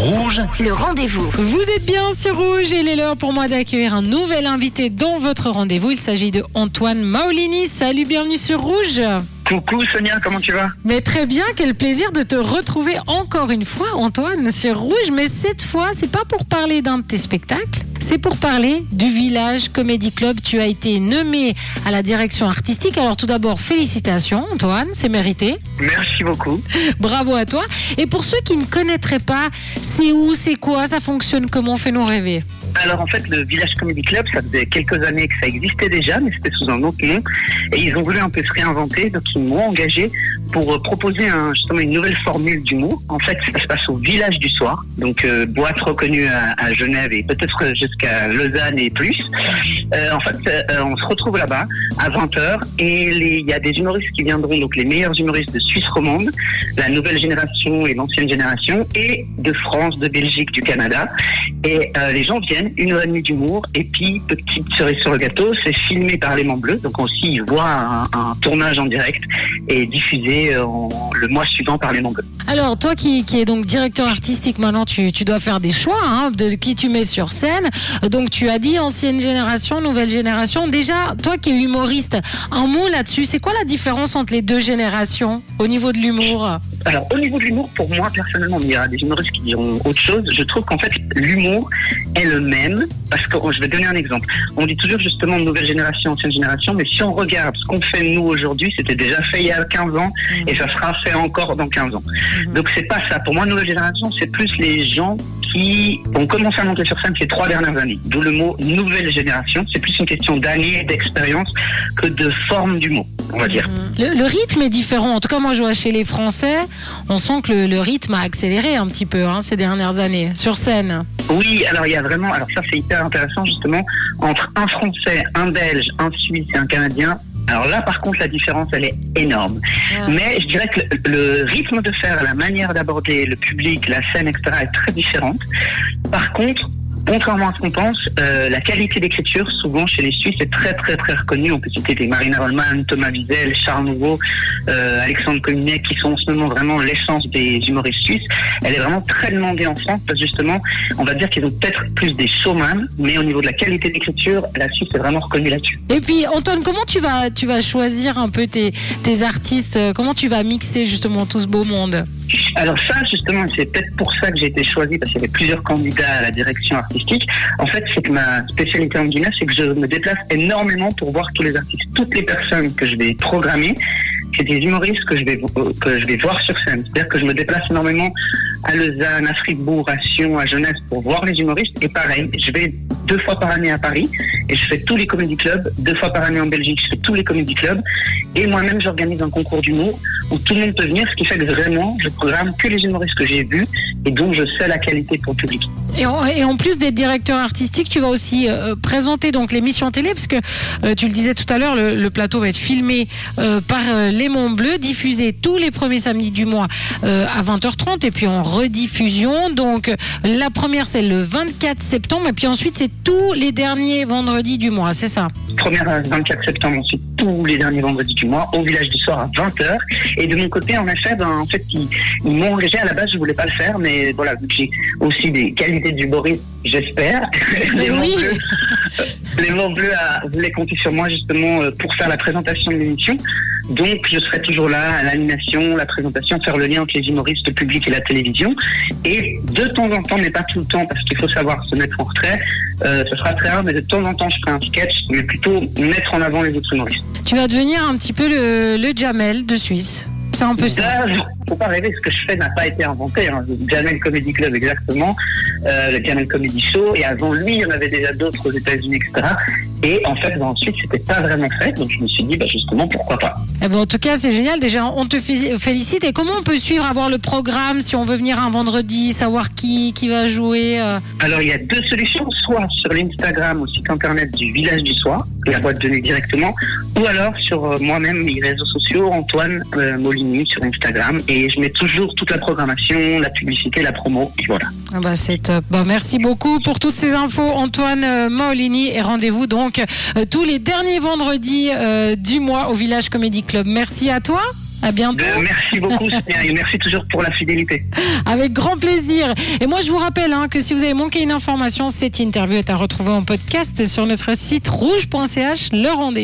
Rouge, le rendez-vous. Vous êtes bien sur Rouge et il est l'heure pour moi d'accueillir un nouvel invité dans votre rendez-vous. Il s'agit de Antoine Maolini. Salut, bienvenue sur Rouge. Coucou Sonia, comment tu vas? Mais très bien, quel plaisir de te retrouver encore une fois, Antoine, sur Rouge. Mais cette fois, c'est pas pour parler d'un de tes spectacles, c'est pour parler du Village Comedy Club. Tu as été nommé à la direction artistique. Alors tout d'abord, félicitations, Antoine, c'est mérité. Merci beaucoup. Bravo à toi. Et pour ceux qui ne connaîtraient pas, c'est où, c'est quoi, ça fonctionne, comment fait-nous rêver alors en fait, le Village Comedy Club, ça faisait quelques années que ça existait déjà, mais c'était sous un autre nom. Et ils ont voulu un peu se réinventer, donc ils m'ont engagé pour euh, proposer un, justement une nouvelle formule d'humour. En fait, ça se passe au Village du Soir, donc euh, boîte reconnue à, Genève et peut-être jusqu'à Lausanne et plus. Euh, en fait, on se retrouve là-bas à 20h et il y a des humoristes qui viendront, donc les meilleurs humoristes de Suisse romande, la nouvelle génération et l'ancienne génération, et de France, de Belgique, du Canada. Et les gens viennent, une heure et demie d'humour, et puis petite cerise sur le gâteau, c'est filmé par les Bleus, donc aussi voient un, un tournage en direct et diffusé euh, le mois suivant par les Mongols. Alors, toi qui, qui es donc directeur artistique, maintenant tu, tu dois faire des choix hein, de qui tu mets sur scène. Donc, tu as dit ancienne génération, nouvelle génération. Déjà, toi qui es humoriste, un mot là-dessus, c'est quoi la différence entre les deux générations au niveau de l'humour? Alors, au niveau de l'humour, pour moi, personnellement, il y a des humoristes qui diront autre chose. Je trouve qu'en fait, l'humour est le même. Parce que je vais donner un exemple. On dit toujours justement nouvelle génération, ancienne génération, mais si on regarde ce qu'on fait nous aujourd'hui, c'était déjà fait il y a 15 ans et ça sera fait encore dans 15 ans. Mhm. Donc c'est pas ça. Pour moi, nouvelle génération, c'est plus les gens qui ont commencé à monter sur scène ces trois dernières années. D'où le mot nouvelle génération. C'est plus une question d'années d'expérience que de forme du mot, on va dire. Mhm. Le, rythme est différent. En tout cas, moi, je vois chez les Français, on sent que le, rythme a accéléré un petit peu hein, ces dernières années sur scène. Oui, alors il y a vraiment, alors ça c'est hyper intéressant justement, entre un Français, un Belge, un Suisse et un Canadien, alors là, par contre, la différence, elle est énorme. Ah. Mais je dirais que le, rythme de faire, la manière d'aborder le public, la scène, etc., est très différente. Par contre, Contrairement à ce qu'on pense, euh, la qualité d'écriture, souvent chez les Suisses, est très très très reconnue. On peut citer des Marina Rollman, Thomas Wiesel, Charles Nouveau, euh, Alexandre Cominet, qui sont en ce moment vraiment l'essence des humoristes suisses. Elle est vraiment très demandée en France parce que justement, on va dire qu'ils ont peut-être plus des showman, mais au niveau de la qualité d'écriture, la Suisse est vraiment reconnue là-dessus. Et puis, Antoine, comment tu vas, tu vas choisir un peu tes, tes artistes Comment tu vas mixer justement tout ce beau monde? Alors ça, justement, c'est peut-être pour ça que j'ai été choisi, parce qu'il y avait plusieurs candidats à la direction artistique. En fait, c'est que ma spécialité en Guinée, c'est que je me déplace énormément pour voir tous les artistes. Toutes les personnes que je vais programmer, c'est des humoristes que je vais que je vais voir sur scène. C'est-à-dire que je me déplace énormément à Lausanne, à Fribourg, à Sion, à Genève pour voir les humoristes. Et pareil, je vais deux fois par année à Paris et je fais tous les comédie clubs. Deux fois par année en Belgique, je fais tous les comédie clubs. Et moi-même, j'organise un concours d'humour où tout le monde peut venir, ce qui fait que vraiment, je programme que les humoristes que j'ai vus et dont je sais la qualité pour le public. Et en, plus d'être directeur artistique, tu vas aussi euh, présenter donc l'émission télé, parce que euh, tu le disais tout à l'heure, le, plateau va être filmé euh, par Lémon Bleu, diffusé tous les premiers samedis du mois à 20h30, et puis en rediffusion. Donc la première, c'est le 24 septembre, et puis ensuite, c'est tous les derniers vendredis du mois, c'est ça? Première 24 septembre, ensuite tous les derniers vendredis du mois, au village du soir à 20h. Et de mon côté, en effet, ben, en fait, ils, m'ont engagé à la base, je voulais pas le faire, mais voilà, j'ai aussi des qualités du Boris, j'espère. les mots bleus, les mots bleus voulaient compter sur moi justement euh, pour faire la présentation de l'émission. Donc, je serai toujours là à l'animation, la présentation, faire le lien entre les humoristes, le public et la télévision. Et de temps en temps, mais pas tout le temps, parce qu'il faut savoir se mettre en retrait, euh, ce sera très rare, mais de temps en temps, je ferai un sketch, mais plutôt mettre en avant les autres humoristes. Tu vas devenir un petit peu le, le Jamel de Suisse. Un peu ça. Faut pas rêver, ce que je fais n'a pas été inventé. Hein. Le Jamel Comedy Club, exactement. Euh, le Jamel Comedy Show. Et avant lui, il y en avait déjà d'autres aux États-Unis, etc. Et en fait, ensuite, c'était pas vraiment fait. Donc, je me suis dit, bah, justement, pourquoi pas. Eh ben, en tout cas, c'est génial. Déjà, on te félicite. Et comment on peut suivre, avoir le programme si on veut venir un vendredi, savoir qui, qui va jouer euh? Alors, il y a deux solutions. Soit sur l'Instagram, au site internet du Village du Soir, la boîte de nuit directement, ou alors sur euh, moi-même, les réseaux sociaux, Antoine euh, Molini sur Instagram. Et je mets toujours toute la programmation, la publicité, la promo. Et voilà. Ah bah, c'est top. Bon, merci beaucoup pour toutes ces infos, Antoine Molini. Et rendez-vous donc euh, tous les derniers vendredis euh, du mois au Village Comedy Club. Merci à toi. À bientôt. Euh, merci beaucoup, et merci toujours pour la fidélité. Avec grand plaisir. Et moi, je vous rappelle hein, que si vous avez manqué une information, cette interview est à retrouver en podcast sur notre site rouge.ch. Le rendez